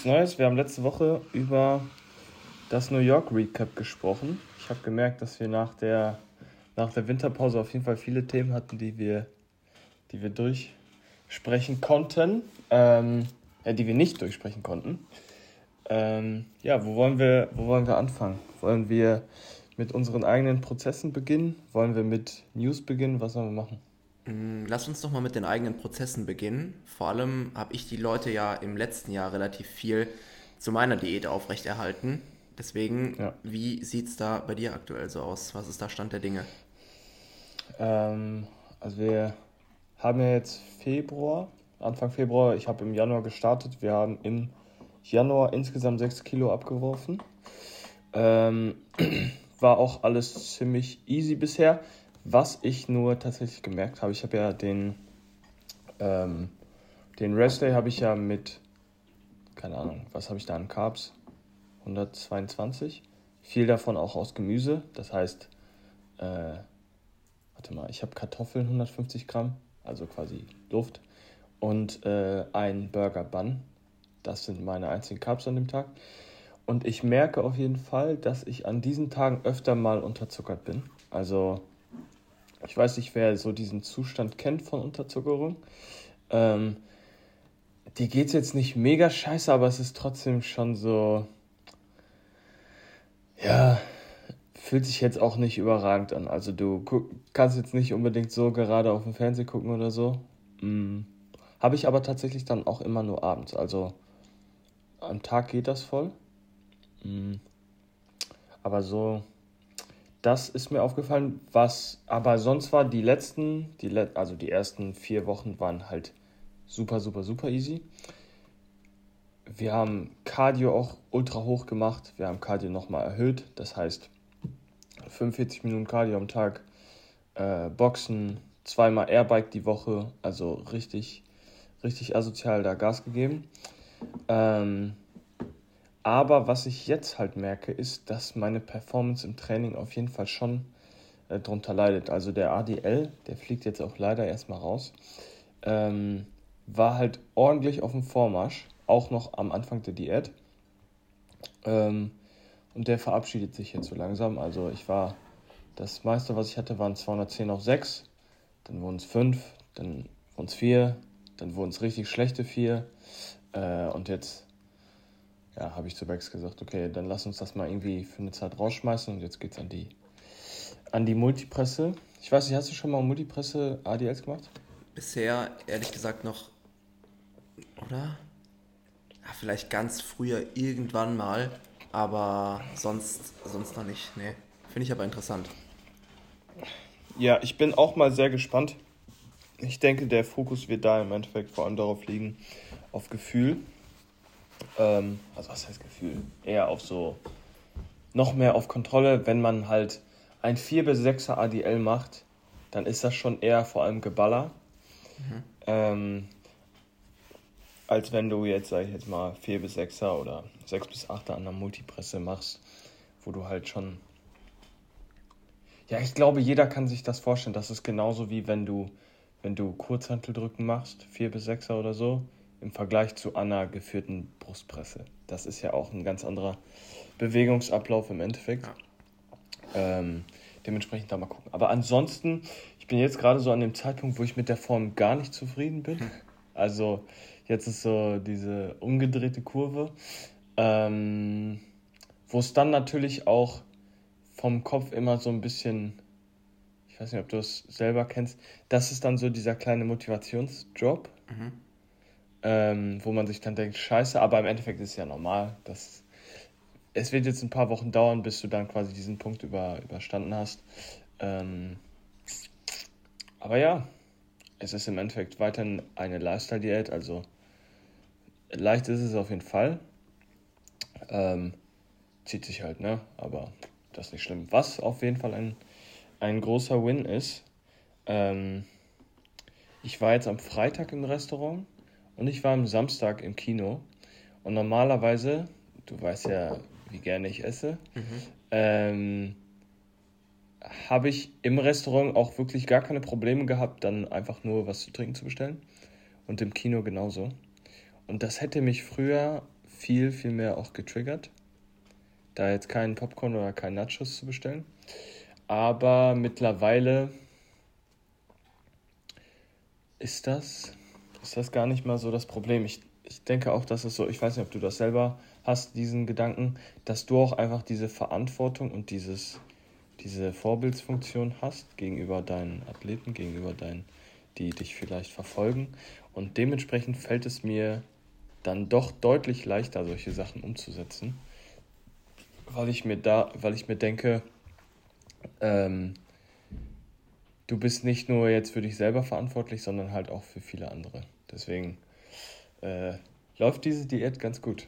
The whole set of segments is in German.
Gibt's Neues? Wir haben letzte Woche über das New York Recap gesprochen. Ich habe gemerkt, dass wir nach der, nach der Winterpause auf jeden Fall viele Themen hatten, die wir, die wir durchsprechen konnten. Ähm, äh, die wir nicht durchsprechen konnten. Ähm, ja, wo wollen, wir, wo wollen wir anfangen? Wollen wir mit unseren eigenen Prozessen beginnen? Wollen wir mit News beginnen? Was sollen wir machen? Mm, lass uns doch mal mit den eigenen Prozessen beginnen. Vor allem habe ich die Leute ja im letzten Jahr relativ viel zu meiner Diät aufrechterhalten. Deswegen, ja. wie sieht es da bei dir aktuell so aus? Was ist da Stand der Dinge? Ähm, also wir haben ja jetzt Februar, Anfang Februar. Ich habe im Januar gestartet. Wir haben im Januar insgesamt 6 Kilo abgeworfen. Ähm, war auch alles ziemlich easy bisher. Was ich nur tatsächlich gemerkt habe, ich habe ja den, ähm, den Rest Day habe ich ja mit, keine Ahnung, was habe ich da an Carbs? 122. Viel davon auch aus Gemüse. Das heißt, äh, warte mal, ich habe Kartoffeln 150 Gramm, also quasi Luft. Und äh, ein Burger Bun. Das sind meine einzigen Carbs an dem Tag. Und ich merke auf jeden Fall, dass ich an diesen Tagen öfter mal unterzuckert bin. Also ich weiß nicht, wer so diesen Zustand kennt von Unterzuckerung. Ähm, dir geht es jetzt nicht mega scheiße, aber es ist trotzdem schon so. Ja, fühlt sich jetzt auch nicht überragend an. Also du kannst jetzt nicht unbedingt so gerade auf dem Fernseher gucken oder so. Mhm. Habe ich aber tatsächlich dann auch immer nur abends. Also am Tag geht das voll. Mhm. Aber so das ist mir aufgefallen. Was aber sonst war, die letzten, die le also die ersten vier Wochen waren halt super, super, super easy. Wir haben Cardio auch ultra hoch gemacht. Wir haben Cardio nochmal erhöht. Das heißt 45 Minuten Cardio am Tag, äh, Boxen, zweimal Airbike die Woche. Also richtig, richtig asozial da Gas gegeben. Ähm, aber was ich jetzt halt merke, ist, dass meine Performance im Training auf jeden Fall schon äh, drunter leidet. Also der ADL, der fliegt jetzt auch leider erstmal raus, ähm, war halt ordentlich auf dem Vormarsch, auch noch am Anfang der Diät. Ähm, und der verabschiedet sich jetzt so langsam. Also ich war, das meiste, was ich hatte, waren 210 auf 6, dann wurden es 5, dann wurden es 4, dann wurden es richtig schlechte 4 äh, und jetzt ja, habe ich zu Bex gesagt, okay, dann lass uns das mal irgendwie für eine Zeit rausschmeißen und jetzt geht's an die, an die Multipresse. Ich weiß nicht, hast du schon mal Multipresse ADLs gemacht? Bisher, ehrlich gesagt, noch, oder? Ja, vielleicht ganz früher irgendwann mal, aber sonst, sonst noch nicht. Nee, finde ich aber interessant. Ja, ich bin auch mal sehr gespannt. Ich denke, der Fokus wird da im Endeffekt vor allem darauf liegen, auf Gefühl. Ähm, also was heißt Gefühl? Eher auf so, noch mehr auf Kontrolle. Wenn man halt ein 4 bis 6er ADL macht, dann ist das schon eher vor allem Geballer. Mhm. Ähm, als wenn du jetzt, sag ich jetzt mal, 4 bis 6er oder 6 bis 8er an der Multipresse machst, wo du halt schon. Ja, ich glaube, jeder kann sich das vorstellen. Das ist genauso wie wenn du, wenn du Kurzhanteldrücken machst, 4 bis 6er oder so im Vergleich zu einer geführten Brustpresse. Das ist ja auch ein ganz anderer Bewegungsablauf im Endeffekt. Ähm, dementsprechend da mal gucken. Aber ansonsten, ich bin jetzt gerade so an dem Zeitpunkt, wo ich mit der Form gar nicht zufrieden bin. Hm. Also jetzt ist so diese umgedrehte Kurve, ähm, wo es dann natürlich auch vom Kopf immer so ein bisschen, ich weiß nicht, ob du es selber kennst, das ist dann so dieser kleine Motivationsdrop. Mhm ähm, wo man sich dann denkt, scheiße, aber im Endeffekt ist es ja normal. Das, es wird jetzt ein paar Wochen dauern, bis du dann quasi diesen Punkt über, überstanden hast. Ähm, aber ja, es ist im Endeffekt weiterhin eine Lifestyle-Diät, also leicht ist es auf jeden Fall. Ähm, zieht sich halt, ne? Aber das ist nicht schlimm. Was auf jeden Fall ein, ein großer Win ist, ähm, ich war jetzt am Freitag im Restaurant und ich war am Samstag im Kino. Und normalerweise, du weißt ja, wie gerne ich esse, mhm. ähm, habe ich im Restaurant auch wirklich gar keine Probleme gehabt, dann einfach nur was zu trinken zu bestellen. Und im Kino genauso. und das hätte mich früher viel, viel mehr auch getriggert, da jetzt keinen Popcorn oder keinen Nachos zu bestellen. Aber mittlerweile ist das, ist das gar nicht mal so das Problem. Ich, ich denke auch, dass es so, ich weiß nicht, ob du das selber hast, diesen Gedanken, dass du auch einfach diese Verantwortung und dieses, diese Vorbildsfunktion hast gegenüber deinen Athleten, gegenüber deinen, die dich vielleicht verfolgen. Und dementsprechend fällt es mir dann doch deutlich leichter, solche Sachen umzusetzen. Weil ich mir da, weil ich mir denke, ähm, du bist nicht nur jetzt für dich selber verantwortlich, sondern halt auch für viele andere. Deswegen äh, läuft diese Diät ganz gut.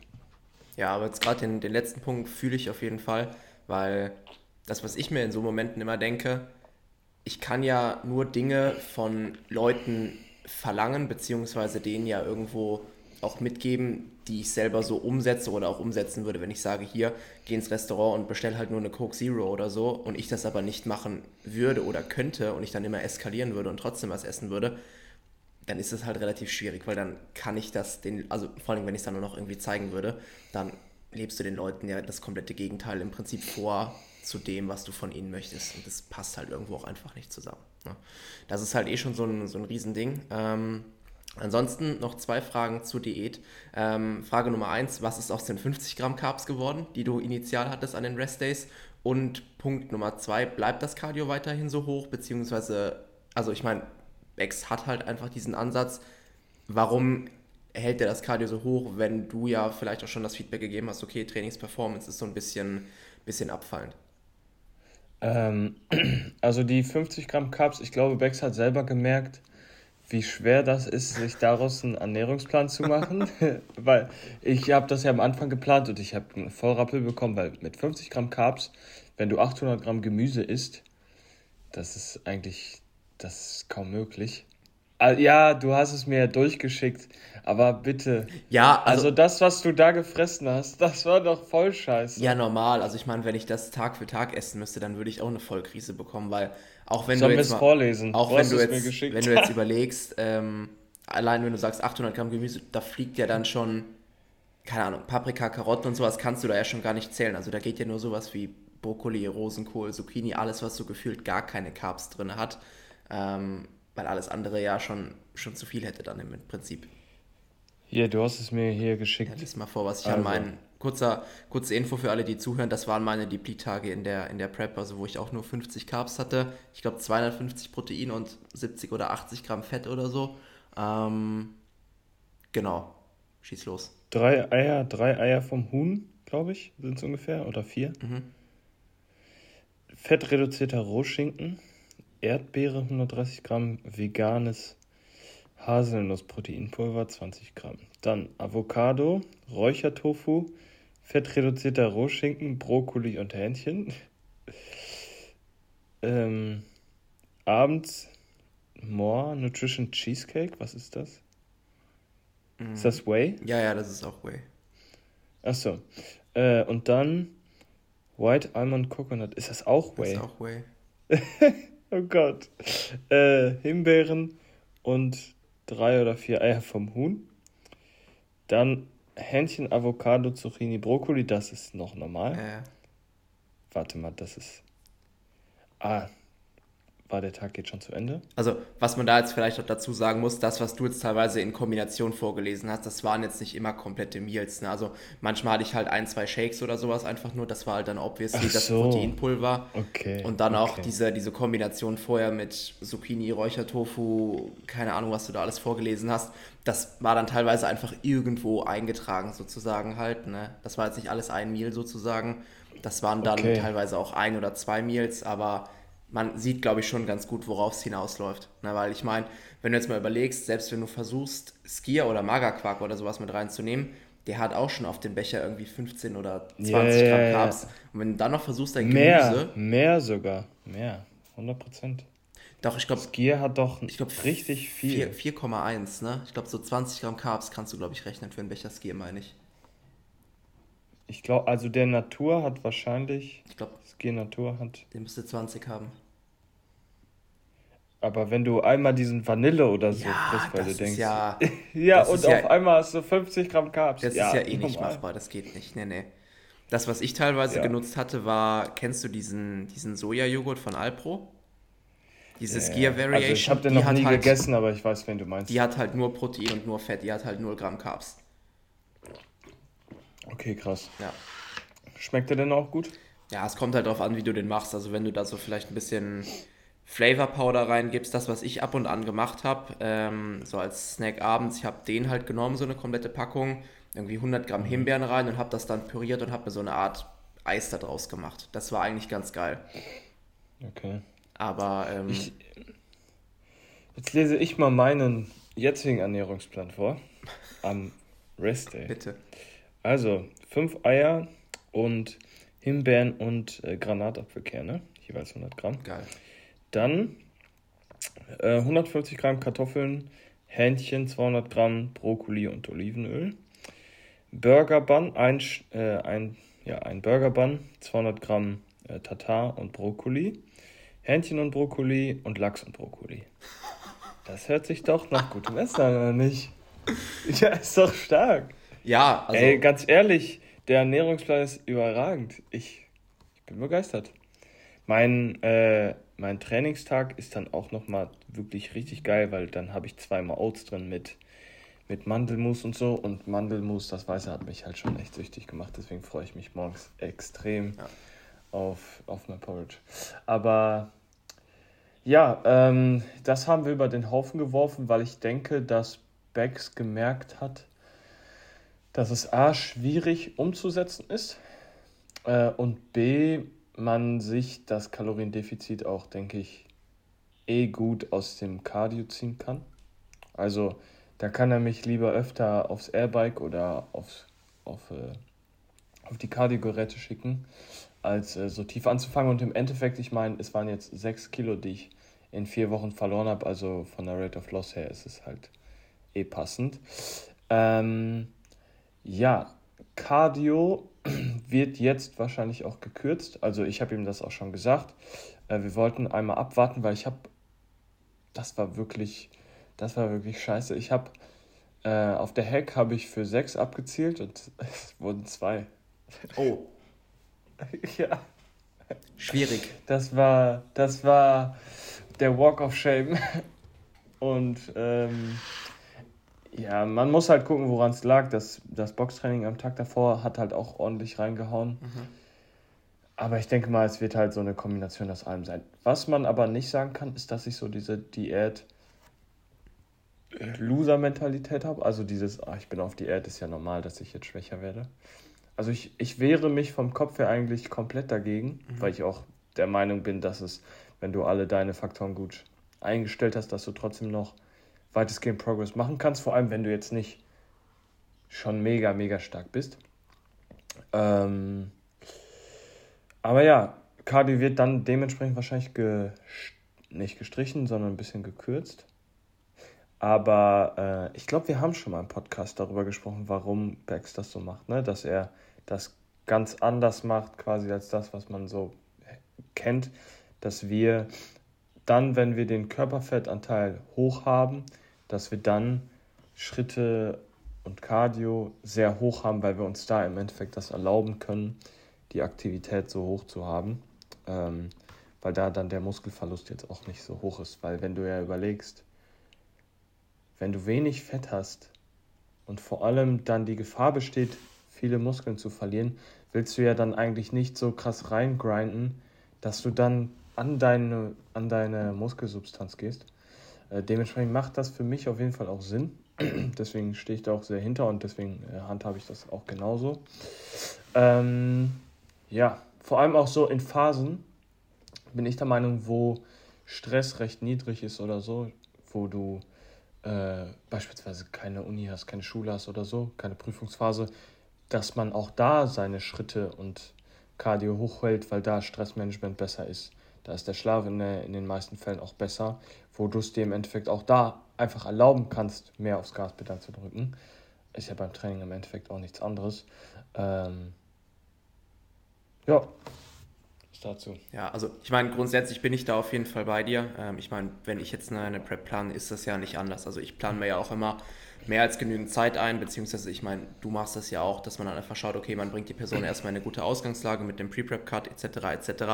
Ja, aber jetzt gerade den, den letzten Punkt fühle ich auf jeden Fall, weil das, was ich mir in so Momenten immer denke, ich kann ja nur Dinge von Leuten verlangen, beziehungsweise denen ja irgendwo auch mitgeben, die ich selber so umsetze oder auch umsetzen würde, wenn ich sage, hier, geh ins Restaurant und bestell halt nur eine Coke Zero oder so und ich das aber nicht machen würde oder könnte und ich dann immer eskalieren würde und trotzdem was essen würde, dann ist es halt relativ schwierig, weil dann kann ich das den, also vor allem, wenn ich es dann nur noch irgendwie zeigen würde, dann lebst du den Leuten ja das komplette Gegenteil im Prinzip vor zu dem, was du von ihnen möchtest. Und das passt halt irgendwo auch einfach nicht zusammen. Ne? Das ist halt eh schon so ein, so ein Riesending. Ähm, ansonsten noch zwei Fragen zur Diät. Ähm, Frage Nummer eins, was ist aus den 50 Gramm Carbs geworden, die du initial hattest an den Rest Days? Und Punkt Nummer zwei, bleibt das Cardio weiterhin so hoch? Beziehungsweise, also ich meine, Bex hat halt einfach diesen Ansatz. Warum hält der das Cardio so hoch, wenn du ja vielleicht auch schon das Feedback gegeben hast, okay, Trainingsperformance ist so ein bisschen, bisschen abfallend? Ähm, also die 50 Gramm Carbs, ich glaube, Bex hat selber gemerkt, wie schwer das ist, sich daraus einen Ernährungsplan zu machen. weil ich habe das ja am Anfang geplant und ich habe einen Vollrappel bekommen, weil mit 50 Gramm Carbs, wenn du 800 Gramm Gemüse isst, das ist eigentlich, das ist kaum möglich. Ah, ja, du hast es mir ja durchgeschickt, aber bitte. Ja, also, also, das, was du da gefressen hast, das war doch voll scheiße. Ja, normal. Also ich meine, wenn ich das Tag für Tag essen müsste, dann würde ich auch eine Vollkrise bekommen, weil auch wenn Sollen du jetzt mal, vorlesen? Auch wenn du jetzt, wenn du jetzt überlegst, ähm, allein wenn du sagst 800 Gramm Gemüse, da fliegt ja dann schon, keine Ahnung, Paprika, Karotten und sowas kannst du da ja schon gar nicht zählen. Also da geht ja nur sowas wie Brokkoli, Rosenkohl, Zucchini, alles, was so gefühlt gar keine Carbs drin hat. Ähm, weil alles andere ja schon, schon zu viel hätte dann im Prinzip. Hier, du hast es mir hier geschickt. Ja, lies mal vor, was ich also. an meinen, kurzer, kurze Info für alle, die zuhören, das waren meine Deplete-Tage in der, in der Prep, also wo ich auch nur 50 Carbs hatte, ich glaube 250 Protein und 70 oder 80 Gramm Fett oder so. Ähm, genau, schieß los. Drei Eier, drei Eier vom Huhn, glaube ich, sind es ungefähr, oder vier. Mhm. Fettreduzierter Rohschinken, Erdbeere 130 Gramm, veganes Haselnussproteinpulver 20 Gramm. Dann Avocado, Räuchertofu, fettreduzierter Rohschinken, Brokkoli und Hähnchen. ähm, abends More Nutrition Cheesecake, was ist das? Mhm. Ist das Whey? Ja, ja, das ist auch Whey. Achso. Äh, und dann White Almond Coconut, ist das auch Whey? Das ist auch Whey. Oh Gott. Äh, Himbeeren und drei oder vier Eier vom Huhn. Dann Hähnchen, Avocado, Zucchini, Brokkoli, das ist noch normal. Ja. Warte mal, das ist. Ah, war der Tag jetzt schon zu Ende? Also, was man da jetzt vielleicht noch dazu sagen muss, das, was du jetzt teilweise in Kombination vorgelesen hast, das waren jetzt nicht immer komplette Meals. Ne? Also, manchmal hatte ich halt ein, zwei Shakes oder sowas einfach nur. Das war halt dann obviously so. das Proteinpulver. Okay. Und dann okay. auch diese, diese Kombination vorher mit Zucchini, Räuchertofu, keine Ahnung, was du da alles vorgelesen hast. Das war dann teilweise einfach irgendwo eingetragen, sozusagen halt. Ne? Das war jetzt nicht alles ein Meal sozusagen. Das waren dann okay. teilweise auch ein oder zwei Meals, aber man sieht, glaube ich, schon ganz gut, worauf es hinausläuft. Na, weil ich meine, wenn du jetzt mal überlegst, selbst wenn du versuchst, Skier oder Magerquark oder sowas mit reinzunehmen, der hat auch schon auf dem Becher irgendwie 15 oder 20 yeah, Gramm Carbs. Und wenn du dann noch versuchst, dein mehr, Gemüse... Mehr sogar, mehr, 100 Prozent. Doch, ich glaube... Skier hat doch ich glaub, richtig viel. 4,1, ne? Ich glaube, so 20 Gramm Carbs kannst du, glaube ich, rechnen für einen Becher Skier, meine ich. Ich glaube, also der Natur hat wahrscheinlich... Ich glaube... Skier Natur hat... Der müsste 20 haben. Aber wenn du einmal diesen Vanille oder so ja, frisst, weil du denkst. Ja, ja und auf ja, einmal hast du 50 Gramm Carbs. Das ja, ist ja eh nicht normal. machbar, das geht nicht. Nee, nee. Das, was ich teilweise genutzt hatte, war, kennst du diesen, diesen Sojajoghurt von Alpro? Dieses ja, Gear Variation. Also ich habe den noch nie halt, gegessen, aber ich weiß, wen du meinst. Die hat halt nur Protein und nur Fett, die hat halt 0 Gramm Carbs. Okay, krass. Ja. Schmeckt der denn auch gut? Ja, es kommt halt darauf an, wie du den machst. Also wenn du da so vielleicht ein bisschen Flavor Powder reingibst, das, was ich ab und an gemacht habe, ähm, so als Snack abends, ich habe den halt genommen, so eine komplette Packung, irgendwie 100 Gramm mhm. Himbeeren rein und habe das dann püriert und habe mir so eine Art Eis da draus gemacht. Das war eigentlich ganz geil. Okay. Aber ähm, ich, jetzt lese ich mal meinen jetzigen Ernährungsplan vor. Am Rest Day. Bitte. Also, fünf Eier und Himbeeren und äh, Granatapfelkerne, jeweils 100 Gramm. Geil. Dann äh, 150 Gramm Kartoffeln, Hähnchen, 200 Gramm Brokkoli und Olivenöl. Burger Bun, ein, äh, ein, ja, ein Burger Bun, 200 Gramm äh, Tatar und Brokkoli. Hähnchen und Brokkoli und Lachs und Brokkoli. Das hört sich doch nach gutem Essen an, oder nicht? Ja, ist doch stark. Ja, also. Ey, ganz ehrlich, der Ernährungsplan ist überragend. Ich, ich bin begeistert. Mein, äh, mein Trainingstag ist dann auch nochmal wirklich richtig geil, weil dann habe ich zweimal Oats drin mit, mit Mandelmus und so. Und Mandelmus, das Weiße, hat mich halt schon echt süchtig gemacht. Deswegen freue ich mich morgens extrem ja. auf, auf mein Porridge. Aber ja, ähm, das haben wir über den Haufen geworfen, weil ich denke, dass Becks gemerkt hat, dass es A schwierig umzusetzen ist äh, und B man sich das Kaloriendefizit auch, denke ich, eh gut aus dem Cardio ziehen kann. Also da kann er mich lieber öfter aufs Airbike oder aufs, auf, äh, auf die Cardio-Geräte schicken, als äh, so tief anzufangen. Und im Endeffekt, ich meine, es waren jetzt 6 Kilo, die ich in vier Wochen verloren habe. Also von der Rate of Loss her ist es halt eh passend. Ähm, ja, Cardio wird jetzt wahrscheinlich auch gekürzt. Also ich habe ihm das auch schon gesagt. Äh, wir wollten einmal abwarten, weil ich habe, das war wirklich, das war wirklich scheiße. Ich habe äh, auf der Heck habe ich für sechs abgezielt und es wurden zwei. Oh. ja. Schwierig. Das war, das war der Walk of Shame. Und ähm, ja, man muss halt gucken, woran es lag. Das, das Boxtraining am Tag davor hat halt auch ordentlich reingehauen. Mhm. Aber ich denke mal, es wird halt so eine Kombination aus allem sein. Was man aber nicht sagen kann, ist, dass ich so diese Diät Loser-Mentalität habe. Also dieses, ach, ich bin auf Diät, ist ja normal, dass ich jetzt schwächer werde. Also ich, ich wehre mich vom Kopf her eigentlich komplett dagegen, mhm. weil ich auch der Meinung bin, dass es, wenn du alle deine Faktoren gut eingestellt hast, dass du trotzdem noch weitestgehend Progress machen kannst, vor allem wenn du jetzt nicht schon mega, mega stark bist. Ähm, aber ja, Cardio wird dann dementsprechend wahrscheinlich ge nicht gestrichen, sondern ein bisschen gekürzt. Aber äh, ich glaube, wir haben schon mal im Podcast darüber gesprochen, warum Bex das so macht, ne? dass er das ganz anders macht, quasi als das, was man so kennt, dass wir dann, wenn wir den Körperfettanteil hoch haben, dass wir dann Schritte und Cardio sehr hoch haben, weil wir uns da im Endeffekt das erlauben können, die Aktivität so hoch zu haben, ähm, weil da dann der Muskelverlust jetzt auch nicht so hoch ist, weil wenn du ja überlegst, wenn du wenig Fett hast und vor allem dann die Gefahr besteht, viele Muskeln zu verlieren, willst du ja dann eigentlich nicht so krass reingrinden, dass du dann an deine, an deine Muskelsubstanz gehst dementsprechend macht das für mich auf jeden Fall auch Sinn. deswegen stehe ich da auch sehr hinter und deswegen äh, handhabe ich das auch genauso. Ähm, ja, vor allem auch so in Phasen bin ich der Meinung, wo Stress recht niedrig ist oder so, wo du äh, beispielsweise keine Uni hast, keine Schule hast oder so, keine Prüfungsphase, dass man auch da seine Schritte und Cardio hochhält, weil da Stressmanagement besser ist. Da ist der Schlaf in, in den meisten Fällen auch besser, wo du es dir im Endeffekt auch da einfach erlauben kannst, mehr aufs Gaspedal zu drücken. Ist ja beim Training im Endeffekt auch nichts anderes. Ähm, ja, dazu? Ja, also ich meine, grundsätzlich bin ich da auf jeden Fall bei dir. Ähm, ich meine, wenn ich jetzt eine, Prep plane, ist das ja nicht anders. Also ich plane mir ja auch immer mehr als genügend Zeit ein, beziehungsweise ich meine, du machst das ja auch, dass man dann einfach schaut, okay, man bringt die Person erstmal in eine gute Ausgangslage mit dem Pre-Prep-Cut etc. etc.,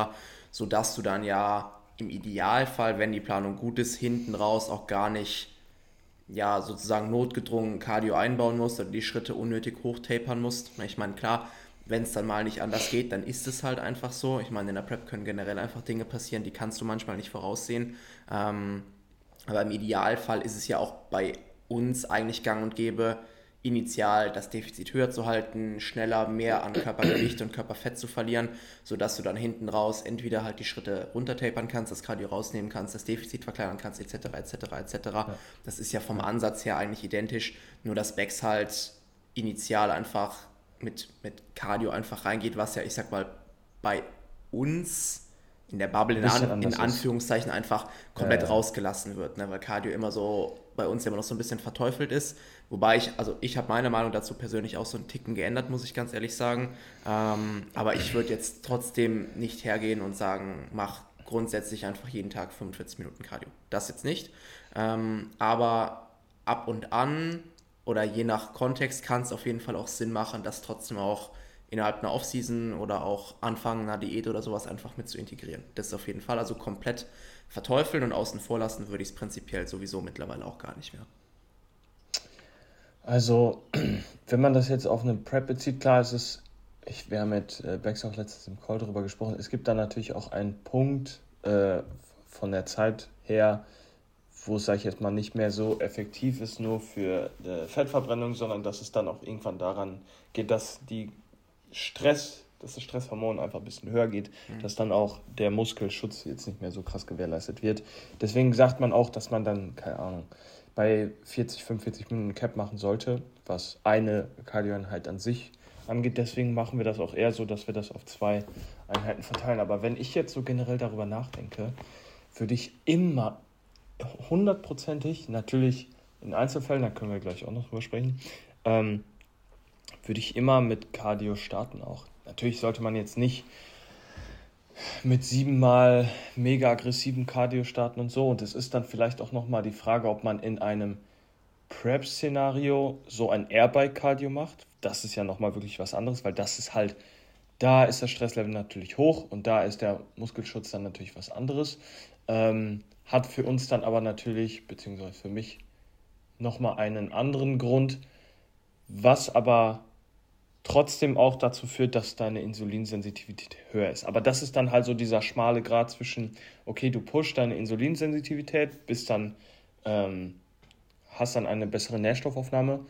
sodass du dann ja im Idealfall, wenn die Planung gut ist, hinten raus auch gar nicht ja sozusagen notgedrungen Cardio einbauen musst oder die Schritte unnötig hochtapern musst. Ich meine, klar, wenn es dann mal nicht anders geht, dann ist es halt einfach so. Ich meine, in der Prep können generell einfach Dinge passieren, die kannst du manchmal nicht voraussehen. Ähm, aber im Idealfall ist es ja auch bei uns eigentlich gang und gäbe, initial das Defizit höher zu halten, schneller mehr an Körpergewicht und Körperfett zu verlieren, sodass du dann hinten raus entweder halt die Schritte runtertapern kannst, das Cardio rausnehmen kannst, das Defizit verkleinern kannst, etc., etc., etc. Das ist ja vom Ansatz her eigentlich identisch, nur dass Becks halt initial einfach mit, mit Cardio einfach reingeht, was ja, ich sag mal, bei uns in der Bubble in, An in Anführungszeichen einfach komplett ja, ja. rausgelassen wird, ne? weil Cardio immer so bei uns immer noch so ein bisschen verteufelt ist. Wobei ich, also ich habe meine Meinung dazu persönlich auch so einen Ticken geändert, muss ich ganz ehrlich sagen. Ähm, aber ich würde jetzt trotzdem nicht hergehen und sagen, mach grundsätzlich einfach jeden Tag 45 Minuten Cardio. Das jetzt nicht. Ähm, aber ab und an oder je nach Kontext kann es auf jeden Fall auch Sinn machen, das trotzdem auch innerhalb einer Offseason oder auch Anfang einer Diät oder sowas einfach mit zu integrieren. Das ist auf jeden Fall also komplett verteufeln und außen vor lassen würde ich es prinzipiell sowieso mittlerweile auch gar nicht mehr. Also, wenn man das jetzt auf eine Prep bezieht, klar ist es, ich, wir haben mit äh, Bex auch letztens im Call darüber gesprochen, es gibt da natürlich auch einen Punkt äh, von der Zeit her, wo es, sage ich jetzt mal, nicht mehr so effektiv ist, nur für äh, Fettverbrennung, sondern dass es dann auch irgendwann daran geht, dass die Stress, dass das Stresshormon einfach ein bisschen höher geht, mhm. dass dann auch der Muskelschutz jetzt nicht mehr so krass gewährleistet wird. Deswegen sagt man auch, dass man dann, keine Ahnung, bei 40, 45 Minuten Cap machen sollte, was eine Kardioeinheit an sich angeht. Deswegen machen wir das auch eher so, dass wir das auf zwei Einheiten verteilen. Aber wenn ich jetzt so generell darüber nachdenke, würde ich immer hundertprozentig, natürlich in Einzelfällen, da können wir gleich auch noch drüber sprechen, ähm, würde ich immer mit Cardio starten auch. Natürlich sollte man jetzt nicht mit siebenmal mega aggressiven Cardio starten und so. Und es ist dann vielleicht auch nochmal die Frage, ob man in einem Prep-Szenario so ein Airbike-Cardio macht. Das ist ja nochmal wirklich was anderes, weil das ist halt, da ist das Stresslevel natürlich hoch und da ist der Muskelschutz dann natürlich was anderes. Ähm, hat für uns dann aber natürlich, beziehungsweise für mich, nochmal einen anderen Grund, was aber trotzdem auch dazu führt, dass deine Insulinsensitivität höher ist. Aber das ist dann halt so dieser schmale Grad zwischen, okay, du pushst deine Insulinsensitivität, bist dann, ähm, hast dann eine bessere Nährstoffaufnahme,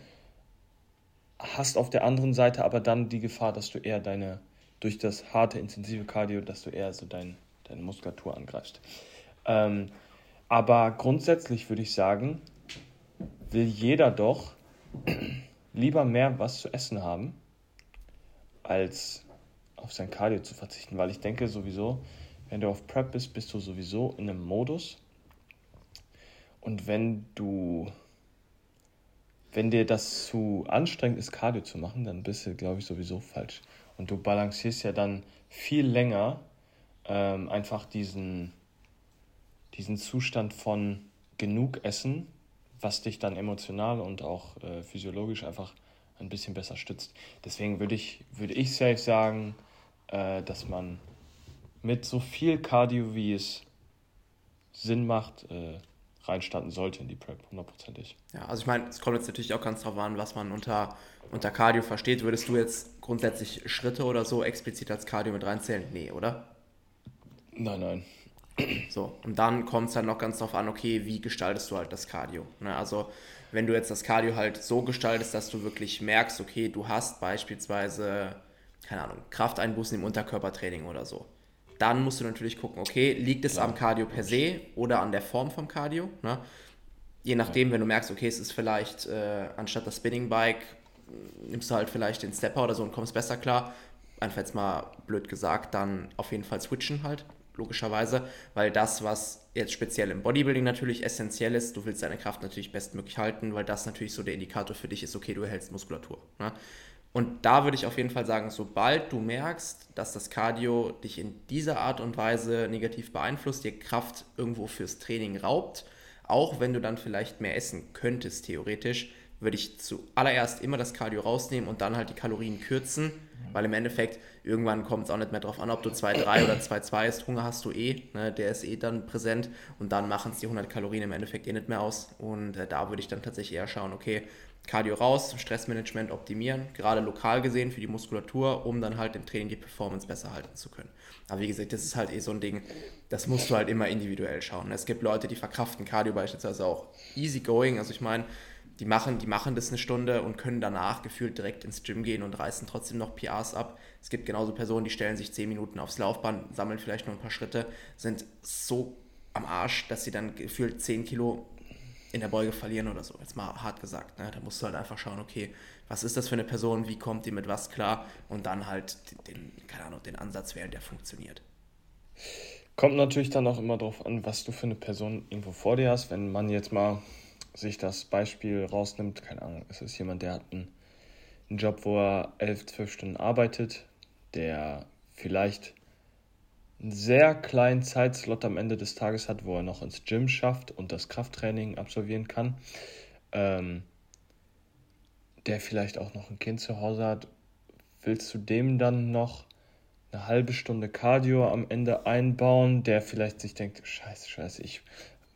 hast auf der anderen Seite aber dann die Gefahr, dass du eher deine, durch das harte, intensive Cardio, dass du eher so dein, deine Muskulatur angreifst. Ähm, aber grundsätzlich würde ich sagen, will jeder doch lieber mehr was zu essen haben, als auf sein Cardio zu verzichten, weil ich denke sowieso, wenn du auf Prep bist, bist du sowieso in einem Modus. Und wenn du, wenn dir das zu anstrengend ist, Cardio zu machen, dann bist du, glaube ich, sowieso falsch. Und du balancierst ja dann viel länger ähm, einfach diesen, diesen Zustand von genug Essen, was dich dann emotional und auch äh, physiologisch einfach ein bisschen besser stützt. Deswegen würde ich, würde ich safe sagen, äh, dass man mit so viel Cardio, wie es Sinn macht, äh, reinstarten sollte in die Prep, hundertprozentig. Ja, also ich meine, es kommt jetzt natürlich auch ganz drauf an, was man unter, unter Cardio versteht. Würdest du jetzt grundsätzlich Schritte oder so explizit als Cardio mit reinzählen? Nee, oder? Nein, nein. So, und dann kommt es dann noch ganz drauf an, okay, wie gestaltest du halt das Cardio? Ne? Also wenn du jetzt das Cardio halt so gestaltest, dass du wirklich merkst, okay, du hast beispielsweise, keine Ahnung, Krafteinbußen im Unterkörpertraining oder so. Dann musst du natürlich gucken, okay, liegt es ja. am Cardio per se oder an der Form vom Cardio? Ne? Je nachdem, wenn du merkst, okay, es ist vielleicht äh, anstatt das Spinning Bike, nimmst du halt vielleicht den Stepper oder so und kommst besser klar. Einfach jetzt mal blöd gesagt, dann auf jeden Fall switchen halt logischerweise, weil das, was jetzt speziell im Bodybuilding natürlich essentiell ist, du willst deine Kraft natürlich bestmöglich halten, weil das natürlich so der Indikator für dich ist, okay, du erhältst Muskulatur. Ne? Und da würde ich auf jeden Fall sagen, sobald du merkst, dass das Cardio dich in dieser Art und Weise negativ beeinflusst, dir Kraft irgendwo fürs Training raubt, auch wenn du dann vielleicht mehr essen könntest, theoretisch, würde ich zuallererst immer das Cardio rausnehmen und dann halt die Kalorien kürzen, weil im Endeffekt irgendwann kommt es auch nicht mehr darauf an, ob du 2,3 oder 2,2 isst. Hunger hast du eh, ne? der ist eh dann präsent und dann machen es die 100 Kalorien im Endeffekt eh nicht mehr aus. Und äh, da würde ich dann tatsächlich eher schauen, okay, Cardio raus, Stressmanagement optimieren, gerade lokal gesehen für die Muskulatur, um dann halt im Training die Performance besser halten zu können. Aber wie gesagt, das ist halt eh so ein Ding, das musst du halt immer individuell schauen. Es gibt Leute, die verkraften Cardio beispielsweise auch easy going. Also ich meine, die machen, die machen das eine Stunde und können danach gefühlt direkt ins Gym gehen und reißen trotzdem noch PRs ab. Es gibt genauso Personen, die stellen sich 10 Minuten aufs Laufband, sammeln vielleicht nur ein paar Schritte, sind so am Arsch, dass sie dann gefühlt 10 Kilo in der Beuge verlieren oder so. Jetzt mal hart gesagt. Ne? Da musst du halt einfach schauen, okay, was ist das für eine Person, wie kommt die mit was klar und dann halt den, keine Ahnung, den Ansatz wählen, der funktioniert. Kommt natürlich dann auch immer darauf an, was du für eine Person irgendwo vor dir hast. Wenn man jetzt mal sich das Beispiel rausnimmt, keine Ahnung, es ist jemand, der hat einen, einen Job, wo er elf, zwölf Stunden arbeitet, der vielleicht einen sehr kleinen Zeitslot am Ende des Tages hat, wo er noch ins Gym schafft und das Krafttraining absolvieren kann, ähm, der vielleicht auch noch ein Kind zu Hause hat, willst du dem dann noch eine halbe Stunde Cardio am Ende einbauen, der vielleicht sich denkt, scheiße, scheiße, ich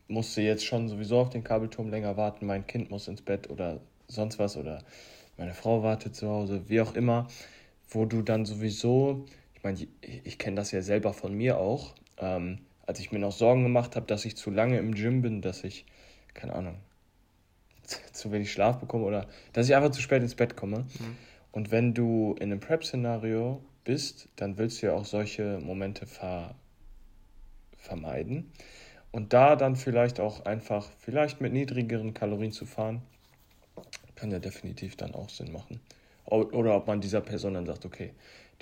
musste jetzt schon sowieso auf den Kabelturm länger warten, mein Kind muss ins Bett oder sonst was oder meine Frau wartet zu Hause, wie auch immer, wo du dann sowieso, ich meine, ich, ich kenne das ja selber von mir auch, ähm, als ich mir noch Sorgen gemacht habe, dass ich zu lange im Gym bin, dass ich, keine Ahnung, zu wenig Schlaf bekomme oder dass ich einfach zu spät ins Bett komme. Mhm. Und wenn du in einem Prep-Szenario bist, dann willst du ja auch solche Momente ver vermeiden. Und da dann vielleicht auch einfach, vielleicht mit niedrigeren Kalorien zu fahren, kann ja definitiv dann auch Sinn machen. Oder ob man dieser Person dann sagt, okay,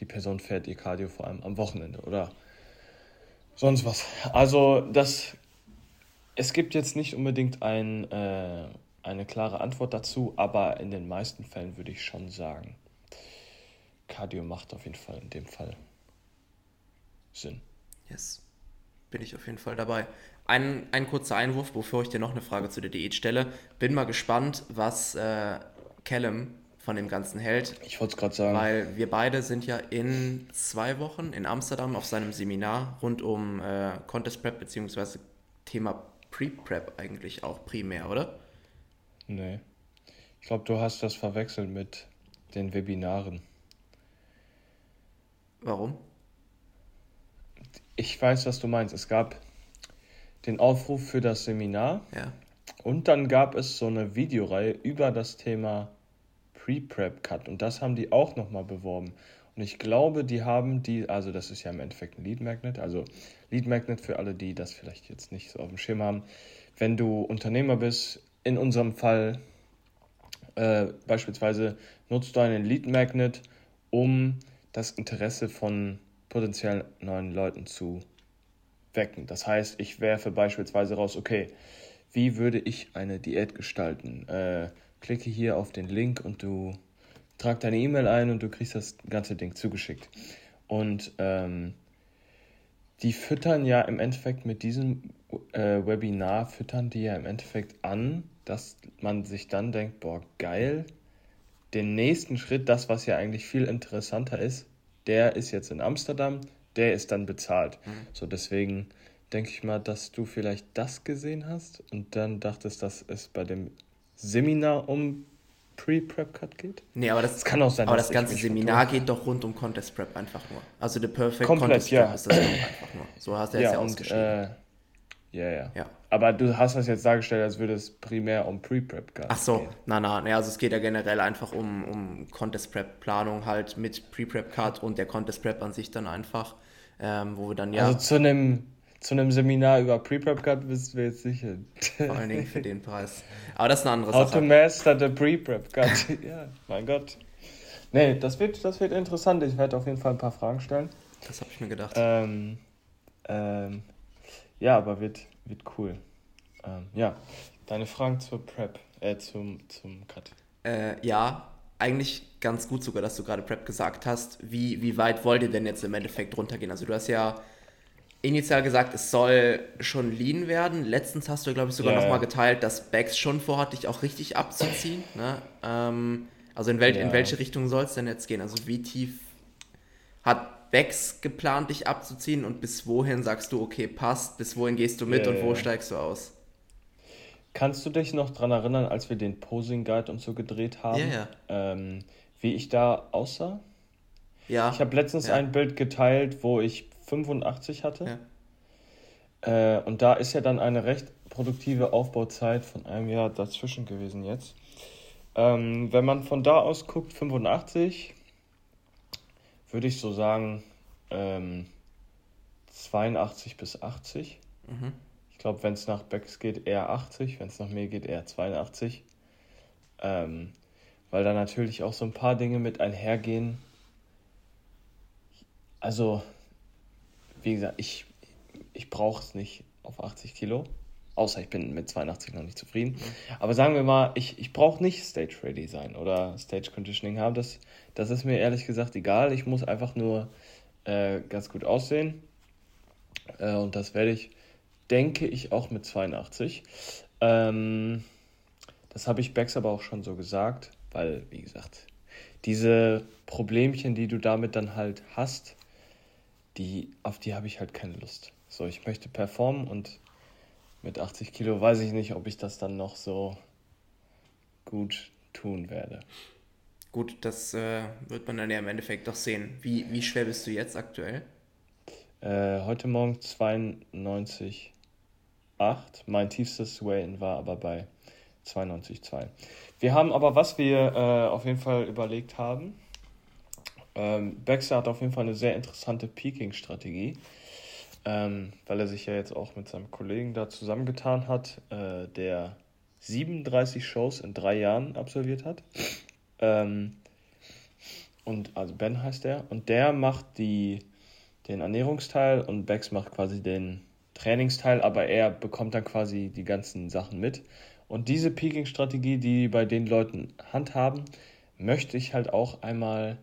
die Person fährt ihr Cardio vor allem am Wochenende oder sonst was. Also das, es gibt jetzt nicht unbedingt ein, äh, eine klare Antwort dazu, aber in den meisten Fällen würde ich schon sagen, Cardio macht auf jeden Fall in dem Fall Sinn. Yes, bin ich auf jeden Fall dabei. Ein, ein kurzer Einwurf, bevor ich dir noch eine Frage zu der Diät stelle. Bin mal gespannt, was äh, Callum von dem Ganzen hält. Ich wollte es gerade sagen. Weil wir beide sind ja in zwei Wochen in Amsterdam auf seinem Seminar rund um äh, Contest Prep beziehungsweise Thema Pre-Prep eigentlich auch primär, oder? Nee. Ich glaube, du hast das verwechselt mit den Webinaren. Warum? Ich weiß, was du meinst. Es gab den Aufruf für das Seminar. Ja. Und dann gab es so eine Videoreihe über das Thema Pre-Prep-Cut. Und das haben die auch nochmal beworben. Und ich glaube, die haben die, also das ist ja im Endeffekt ein Lead Magnet. Also Lead Magnet für alle, die das vielleicht jetzt nicht so auf dem Schirm haben. Wenn du Unternehmer bist, in unserem Fall äh, beispielsweise nutzt du einen Lead Magnet, um das Interesse von potenziell neuen Leuten zu wecken. Das heißt, ich werfe beispielsweise raus, okay, wie würde ich eine Diät gestalten? Äh, klicke hier auf den Link und du trag deine E-Mail ein und du kriegst das ganze Ding zugeschickt. Und ähm, die füttern ja im Endeffekt mit diesem äh, Webinar, füttern die ja im Endeffekt an, dass man sich dann denkt, boah, geil, den nächsten Schritt, das, was ja eigentlich viel interessanter ist, der ist jetzt in Amsterdam, der ist dann bezahlt. Mhm. So, deswegen denke ich mal, dass du vielleicht das gesehen hast und dann dachtest, dass es bei dem Seminar um Pre-Prep-Cut geht? Nee, aber das, das kann auch sein. Aber das ganze Seminar geht doch rund um Contest Prep einfach nur. Also The Perfect Komplett, Contest ja. Prep ist das einfach nur. So hast du ja, jetzt ja und, äh, ja, ja, ja. Aber du hast das jetzt dargestellt, als würde es primär um Pre-Prep gehen. Ach so, gehen. na, na, na, also es geht ja generell einfach um, um Contest-Prep-Planung halt mit Pre-Prep-Cut und der Contest-Prep an sich dann einfach, ähm, wo wir dann ja... Also zu einem, zu einem Seminar über Pre-Prep-Cut bist du jetzt sicher. Vor allen Dingen für den Preis. Aber das ist eine andere Sache. How to master the Pre-Prep-Cut. ja, mein Gott. Nee, das wird, das wird interessant. Ich werde auf jeden Fall ein paar Fragen stellen. Das habe ich mir gedacht. Ähm, ähm, ja, aber wird, wird cool. Ähm, ja, deine Fragen zur Prep, äh, zum, zum Cut. Äh, ja, eigentlich ganz gut sogar, dass du gerade Prep gesagt hast. Wie, wie weit wollt ihr denn jetzt im Endeffekt runtergehen? Also du hast ja initial gesagt, es soll schon lean werden. Letztens hast du, glaube ich, sogar yeah. nochmal geteilt, dass Bex schon vorhat, dich auch richtig abzuziehen. Ne? Ähm, also in, wel yeah. in welche Richtung soll es denn jetzt gehen? Also wie tief hat Bex geplant, dich abzuziehen und bis wohin sagst du, okay, passt, bis wohin gehst du mit und wo steigst du aus? Kannst du dich noch daran erinnern, als wir den Posing Guide und so gedreht haben, ja, ähm, wie ich da aussah? Ja. Ich habe letztens ja. ein Bild geteilt, wo ich 85 hatte. Ja. Äh, und da ist ja dann eine recht produktive Aufbauzeit von einem Jahr dazwischen gewesen jetzt. Ähm, wenn man von da aus guckt, 85, würde ich so sagen, ähm, 82 bis 80. Mhm. Ich glaube, wenn es nach Becks geht, eher 80, wenn es nach mir geht, eher 82. Ähm, weil da natürlich auch so ein paar Dinge mit einhergehen. Also, wie gesagt, ich, ich brauche es nicht auf 80 Kilo. Außer ich bin mit 82 noch nicht zufrieden. Mhm. Aber sagen wir mal, ich, ich brauche nicht Stage Ready sein oder Stage Conditioning haben. Das, das ist mir ehrlich gesagt egal. Ich muss einfach nur äh, ganz gut aussehen. Äh, und das werde ich, denke ich, auch mit 82. Ähm, das habe ich Bex aber auch schon so gesagt, weil, wie gesagt, diese Problemchen, die du damit dann halt hast, die, auf die habe ich halt keine Lust. So, ich möchte performen und mit 80 Kilo weiß ich nicht, ob ich das dann noch so gut tun werde. Gut, das äh, wird man dann ja im Endeffekt doch sehen. Wie, wie schwer bist du jetzt aktuell? Äh, heute Morgen 92,8. Mein tiefstes Weigh-In war aber bei 92,2. Wir haben aber, was wir äh, auf jeden Fall überlegt haben, ähm, Baxter hat auf jeden Fall eine sehr interessante Peaking-Strategie, ähm, weil er sich ja jetzt auch mit seinem Kollegen da zusammengetan hat, äh, der 37 Shows in drei Jahren absolviert hat. Ähm, und also Ben heißt der. Und der macht die, den Ernährungsteil und Bex macht quasi den Trainingsteil, aber er bekommt dann quasi die ganzen Sachen mit. Und diese Peaking-Strategie, die bei den Leuten handhaben, möchte ich halt auch einmal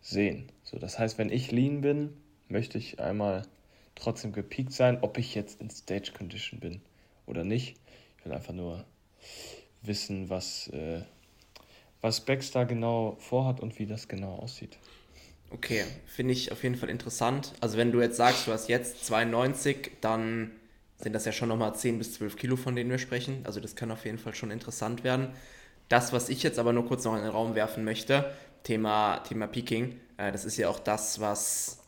sehen. So, das heißt, wenn ich lean bin, möchte ich einmal trotzdem gepiekt sein, ob ich jetzt in Stage Condition bin oder nicht. Ich will einfach nur wissen, was, äh, was da genau vorhat und wie das genau aussieht. Okay, finde ich auf jeden Fall interessant. Also wenn du jetzt sagst, du hast jetzt 92, dann sind das ja schon nochmal 10 bis 12 Kilo, von denen wir sprechen. Also das kann auf jeden Fall schon interessant werden. Das, was ich jetzt aber nur kurz noch in den Raum werfen möchte, Thema, Thema Peaking. Äh, das ist ja auch das, was,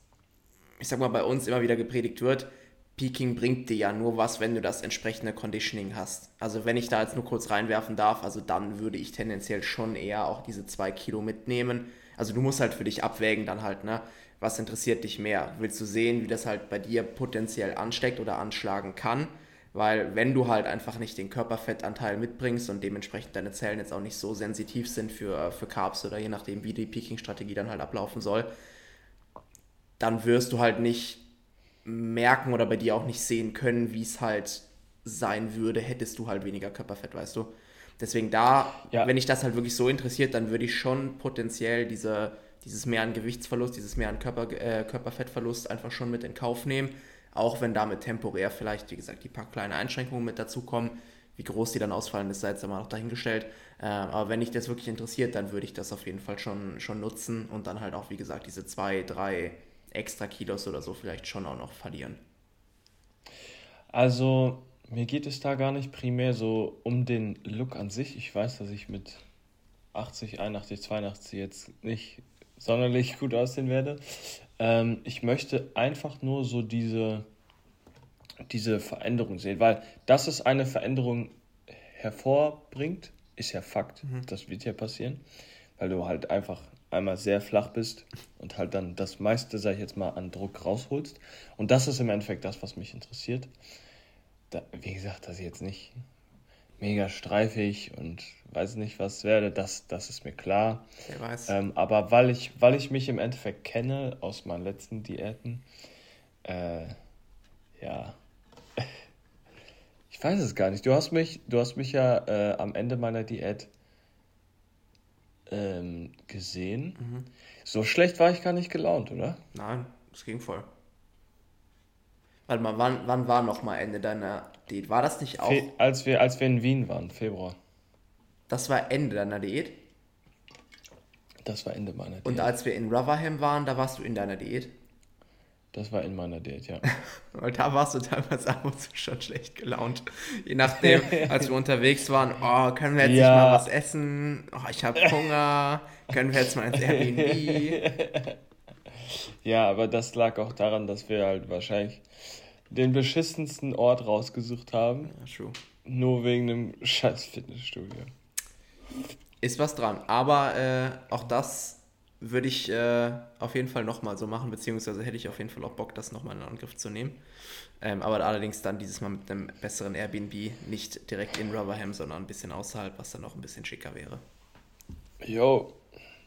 ich sag mal, bei uns immer wieder gepredigt wird. Peaking bringt dir ja nur was, wenn du das entsprechende Conditioning hast. Also wenn ich da jetzt nur kurz reinwerfen darf, also dann würde ich tendenziell schon eher auch diese zwei Kilo mitnehmen. Also du musst halt für dich abwägen dann halt, ne? Was interessiert dich mehr? Willst du sehen, wie das halt bei dir potenziell ansteckt oder anschlagen kann? Weil wenn du halt einfach nicht den Körperfettanteil mitbringst und dementsprechend deine Zellen jetzt auch nicht so sensitiv sind für, für Carbs oder je nachdem, wie die Peaking-Strategie dann halt ablaufen soll, dann wirst du halt nicht merken oder bei dir auch nicht sehen können, wie es halt sein würde, hättest du halt weniger Körperfett, weißt du. Deswegen da, ja. wenn dich das halt wirklich so interessiert, dann würde ich schon potenziell diese, dieses mehr an Gewichtsverlust, dieses mehr an Körper, äh, Körperfettverlust einfach schon mit in Kauf nehmen auch wenn damit temporär vielleicht, wie gesagt, die paar kleine Einschränkungen mit dazukommen. Wie groß die dann ausfallen, ist sei jetzt immer noch dahingestellt. Äh, aber wenn dich das wirklich interessiert, dann würde ich das auf jeden Fall schon, schon nutzen und dann halt auch, wie gesagt, diese zwei, drei extra Kilos oder so vielleicht schon auch noch verlieren. Also, mir geht es da gar nicht primär so um den Look an sich. Ich weiß, dass ich mit 80, 81, 82 jetzt nicht sonderlich gut aussehen werde. Ähm, ich möchte einfach nur so diese, diese Veränderung sehen, weil dass es eine Veränderung hervorbringt, ist ja Fakt. Mhm. Das wird ja passieren, weil du halt einfach einmal sehr flach bist und halt dann das meiste, sag ich jetzt mal, an Druck rausholst. Und das ist im Endeffekt das, was mich interessiert. Da, wie gesagt, dass ich jetzt nicht mega streifig und weiß nicht, was werde, das, das ist mir klar. Wer weiß. Ähm, aber weil ich, weil ich mich im Endeffekt kenne aus meinen letzten Diäten, äh, ja, ich weiß es gar nicht. Du hast mich, du hast mich ja äh, am Ende meiner Diät ähm, gesehen. Mhm. So schlecht war ich gar nicht gelaunt, oder? Nein, es ging voll. Warte mal, wann, wann war noch mal Ende deiner Diät? War das nicht auch? Fe als, wir, als wir in Wien waren, Februar. Das war Ende deiner Diät? Das war Ende meiner Diät. Und als wir in Rotherham waren, da warst du in deiner Diät? Das war in meiner Diät, ja. Weil da warst du teilweise ab und zu schon schlecht gelaunt. Je nachdem, als wir unterwegs waren, oh, können wir jetzt ja. nicht mal was essen? Oh, ich habe Hunger. können wir jetzt mal ins Airbnb? Ja, aber das lag auch daran, dass wir halt wahrscheinlich den beschissensten Ort rausgesucht haben. Ja, true. Nur wegen einem scheiß Fitnessstudio. Ist was dran. Aber äh, auch das würde ich äh, auf jeden Fall nochmal so machen, beziehungsweise hätte ich auf jeden Fall auch Bock, das nochmal in Angriff zu nehmen. Ähm, aber allerdings dann dieses Mal mit einem besseren Airbnb, nicht direkt in Rotherham, sondern ein bisschen außerhalb, was dann noch ein bisschen schicker wäre. Jo,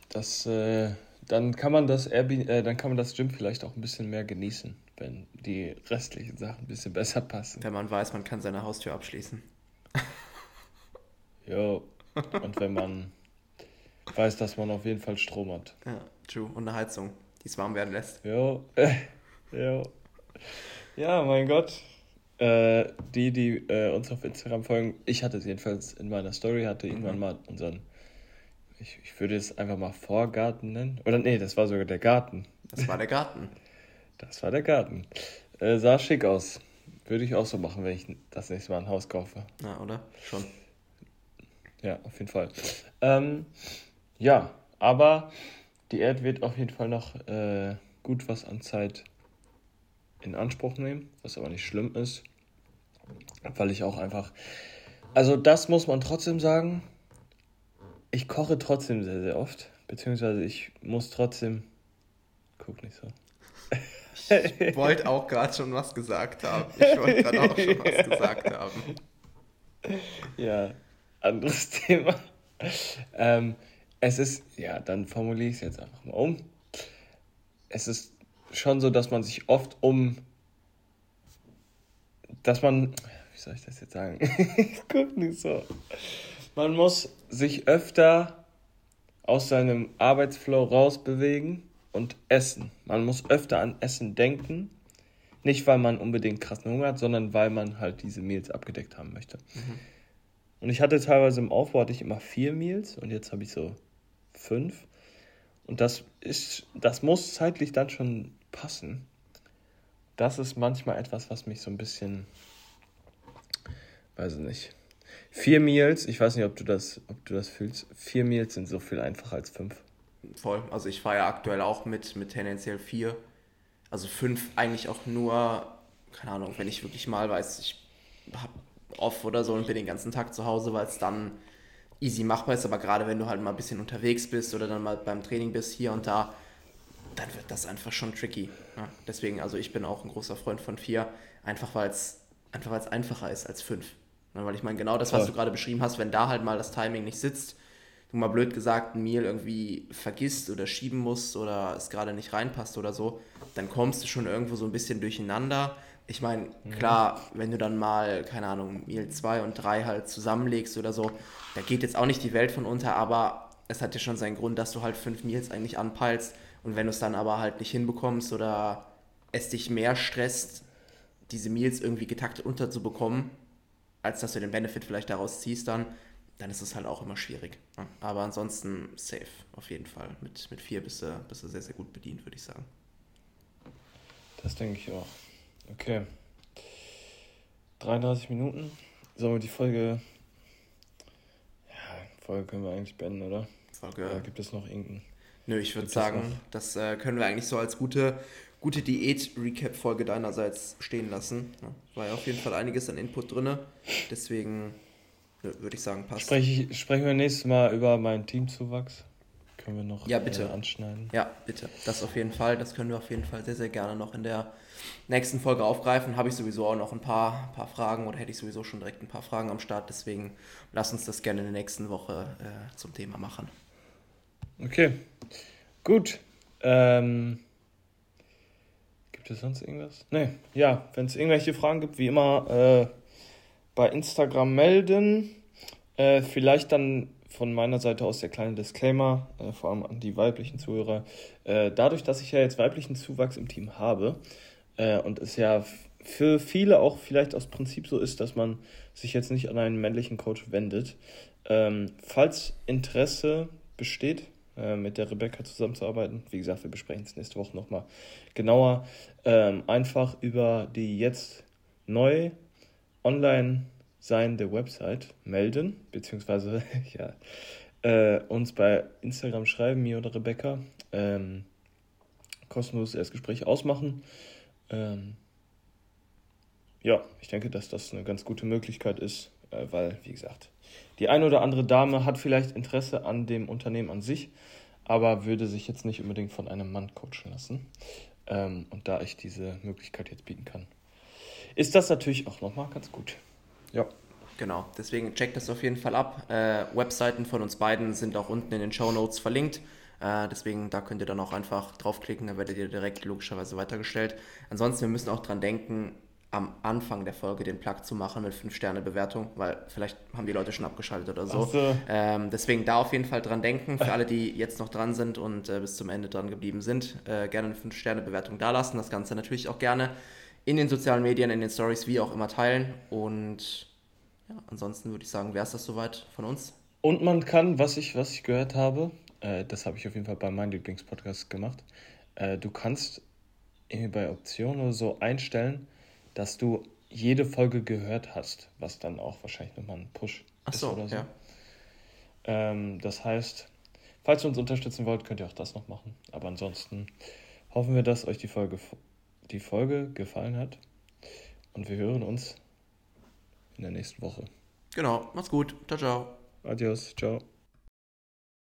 das, äh, dann kann man das Airbnb, äh, dann kann man das Gym vielleicht auch ein bisschen mehr genießen, wenn die restlichen Sachen ein bisschen besser passen. Wenn man weiß, man kann seine Haustür abschließen. Jo, und wenn man weiß, dass man auf jeden Fall Strom hat. Ja, true. Und eine Heizung, die es warm werden lässt. Jo, jo. Ja, mein Gott. Äh, die, die äh, uns auf Instagram folgen, ich hatte es jedenfalls in meiner Story, hatte mhm. irgendwann mal unseren, ich, ich würde es einfach mal Vorgarten nennen. Oder nee, das war sogar der Garten. Das war der Garten. Das war der Garten. Äh, sah schick aus. Würde ich auch so machen, wenn ich das nächste Mal ein Haus kaufe. Ja, oder? Schon. Ja, auf jeden Fall. Ähm, ja, aber die Erde wird auf jeden Fall noch äh, gut was an Zeit in Anspruch nehmen, was aber nicht schlimm ist, weil ich auch einfach, also das muss man trotzdem sagen, ich koche trotzdem sehr, sehr oft, beziehungsweise ich muss trotzdem, guck nicht so. Ich wollte auch gerade schon was gesagt haben. Ich wollte gerade auch schon was gesagt haben. Ja, anderes Thema. Ähm, es ist, ja, dann formuliere ich es jetzt einfach mal um. Es ist schon so, dass man sich oft um, dass man, wie soll ich das jetzt sagen? ich guck nicht so. Man muss sich öfter aus seinem Arbeitsflow rausbewegen und essen. Man muss öfter an Essen denken. Nicht, weil man unbedingt krassen Hunger hat, sondern weil man halt diese Meals abgedeckt haben möchte. Mhm. Und ich hatte teilweise im Aufbau hatte ich immer vier Meals und jetzt habe ich so fünf. Und das ist, das muss zeitlich dann schon passen. Das ist manchmal etwas, was mich so ein bisschen, weiß ich nicht. Vier Meals, ich weiß nicht, ob du das, ob du das fühlst. Vier Meals sind so viel einfacher als fünf. Voll. Also ich fahre ja aktuell auch mit, mit tendenziell vier. Also fünf eigentlich auch nur, keine Ahnung, wenn ich wirklich mal weiß, ich habe off oder so und bin den ganzen Tag zu Hause, weil es dann easy machbar ist, aber gerade wenn du halt mal ein bisschen unterwegs bist oder dann mal beim Training bist, hier und da, dann wird das einfach schon tricky. Ja, deswegen, also ich bin auch ein großer Freund von vier, einfach weil es einfach weil's einfacher ist als fünf. Ja, weil ich meine, genau das, was du gerade beschrieben hast, wenn da halt mal das Timing nicht sitzt, du mal blöd gesagt ein Meal irgendwie vergisst oder schieben musst oder es gerade nicht reinpasst oder so, dann kommst du schon irgendwo so ein bisschen durcheinander ich meine, mhm. klar, wenn du dann mal, keine Ahnung, Meal 2 und 3 halt zusammenlegst oder so, da geht jetzt auch nicht die Welt von unter, aber es hat ja schon seinen Grund, dass du halt fünf Meals eigentlich anpeilst und wenn du es dann aber halt nicht hinbekommst oder es dich mehr stresst, diese Meals irgendwie getaktet unterzubekommen, als dass du den Benefit vielleicht daraus ziehst dann, dann ist es halt auch immer schwierig. Aber ansonsten safe, auf jeden Fall. Mit, mit vier bist du, bist du sehr, sehr gut bedient, würde ich sagen. Das denke ich auch. Okay. 33 Minuten. Sollen wir die Folge. Ja, Folge können wir eigentlich beenden, oder? Folge. Oder gibt es noch irgendeinen? Nö, ich würde sagen, das äh, können wir eigentlich so als gute, gute Diät-Recap-Folge deinerseits stehen lassen. War ja auf jeden Fall einiges an Input drin. Deswegen würde ich sagen, passt. Sprech ich, sprechen wir nächstes Mal über meinen Teamzuwachs. Können wir noch ja, bitte. Äh, anschneiden? Ja, bitte. Das auf jeden Fall. Das können wir auf jeden Fall sehr, sehr gerne noch in der nächsten Folge aufgreifen. Habe ich sowieso auch noch ein paar, paar Fragen oder hätte ich sowieso schon direkt ein paar Fragen am Start. Deswegen lass uns das gerne in der nächsten Woche äh, zum Thema machen. Okay, gut. Ähm, gibt es sonst irgendwas? Ne, ja, wenn es irgendwelche Fragen gibt, wie immer äh, bei Instagram melden. Äh, vielleicht dann von meiner Seite aus der kleine Disclaimer, äh, vor allem an die weiblichen Zuhörer. Äh, dadurch, dass ich ja jetzt weiblichen Zuwachs im Team habe äh, und es ja für viele auch vielleicht aus Prinzip so ist, dass man sich jetzt nicht an einen männlichen Coach wendet. Ähm, falls Interesse besteht, äh, mit der Rebecca zusammenzuarbeiten, wie gesagt, wir besprechen es nächste Woche nochmal genauer, ähm, einfach über die jetzt neu online seiende Website melden, beziehungsweise ja, äh, uns bei Instagram schreiben, mir oder Rebecca, ähm, kostenloses Erstgespräch ausmachen. Ähm, ja, ich denke, dass das eine ganz gute Möglichkeit ist, äh, weil, wie gesagt, die eine oder andere Dame hat vielleicht Interesse an dem Unternehmen an sich, aber würde sich jetzt nicht unbedingt von einem Mann coachen lassen. Ähm, und da ich diese Möglichkeit jetzt bieten kann, ist das natürlich auch nochmal ganz gut. Ja. Genau, deswegen checkt das auf jeden Fall ab. Äh, Webseiten von uns beiden sind auch unten in den Show Notes verlinkt. Äh, deswegen, da könnt ihr dann auch einfach draufklicken, dann werdet ihr direkt logischerweise weitergestellt. Ansonsten, wir müssen auch dran denken, am Anfang der Folge den Plug zu machen mit 5-Sterne-Bewertung, weil vielleicht haben die Leute schon abgeschaltet oder so. so. Ähm, deswegen da auf jeden Fall dran denken. Für alle, die jetzt noch dran sind und äh, bis zum Ende dran geblieben sind, äh, gerne eine 5-Sterne-Bewertung dalassen. Das Ganze natürlich auch gerne in den sozialen Medien, in den Stories, wie auch immer teilen. Und ja, ansonsten würde ich sagen, wäre es das soweit von uns. Und man kann, was ich, was ich gehört habe, äh, das habe ich auf jeden Fall bei meinem Lieblingspodcast gemacht, äh, du kannst irgendwie bei Optionen oder so einstellen, dass du jede Folge gehört hast, was dann auch wahrscheinlich nochmal ein Push Ach so, ist oder so. Ja. Ähm, das heißt, falls ihr uns unterstützen wollt, könnt ihr auch das noch machen. Aber ansonsten hoffen wir, dass euch die Folge, die Folge gefallen hat. Und wir hören uns in der nächsten Woche. Genau, macht's gut. Ciao, ciao. Adios, ciao.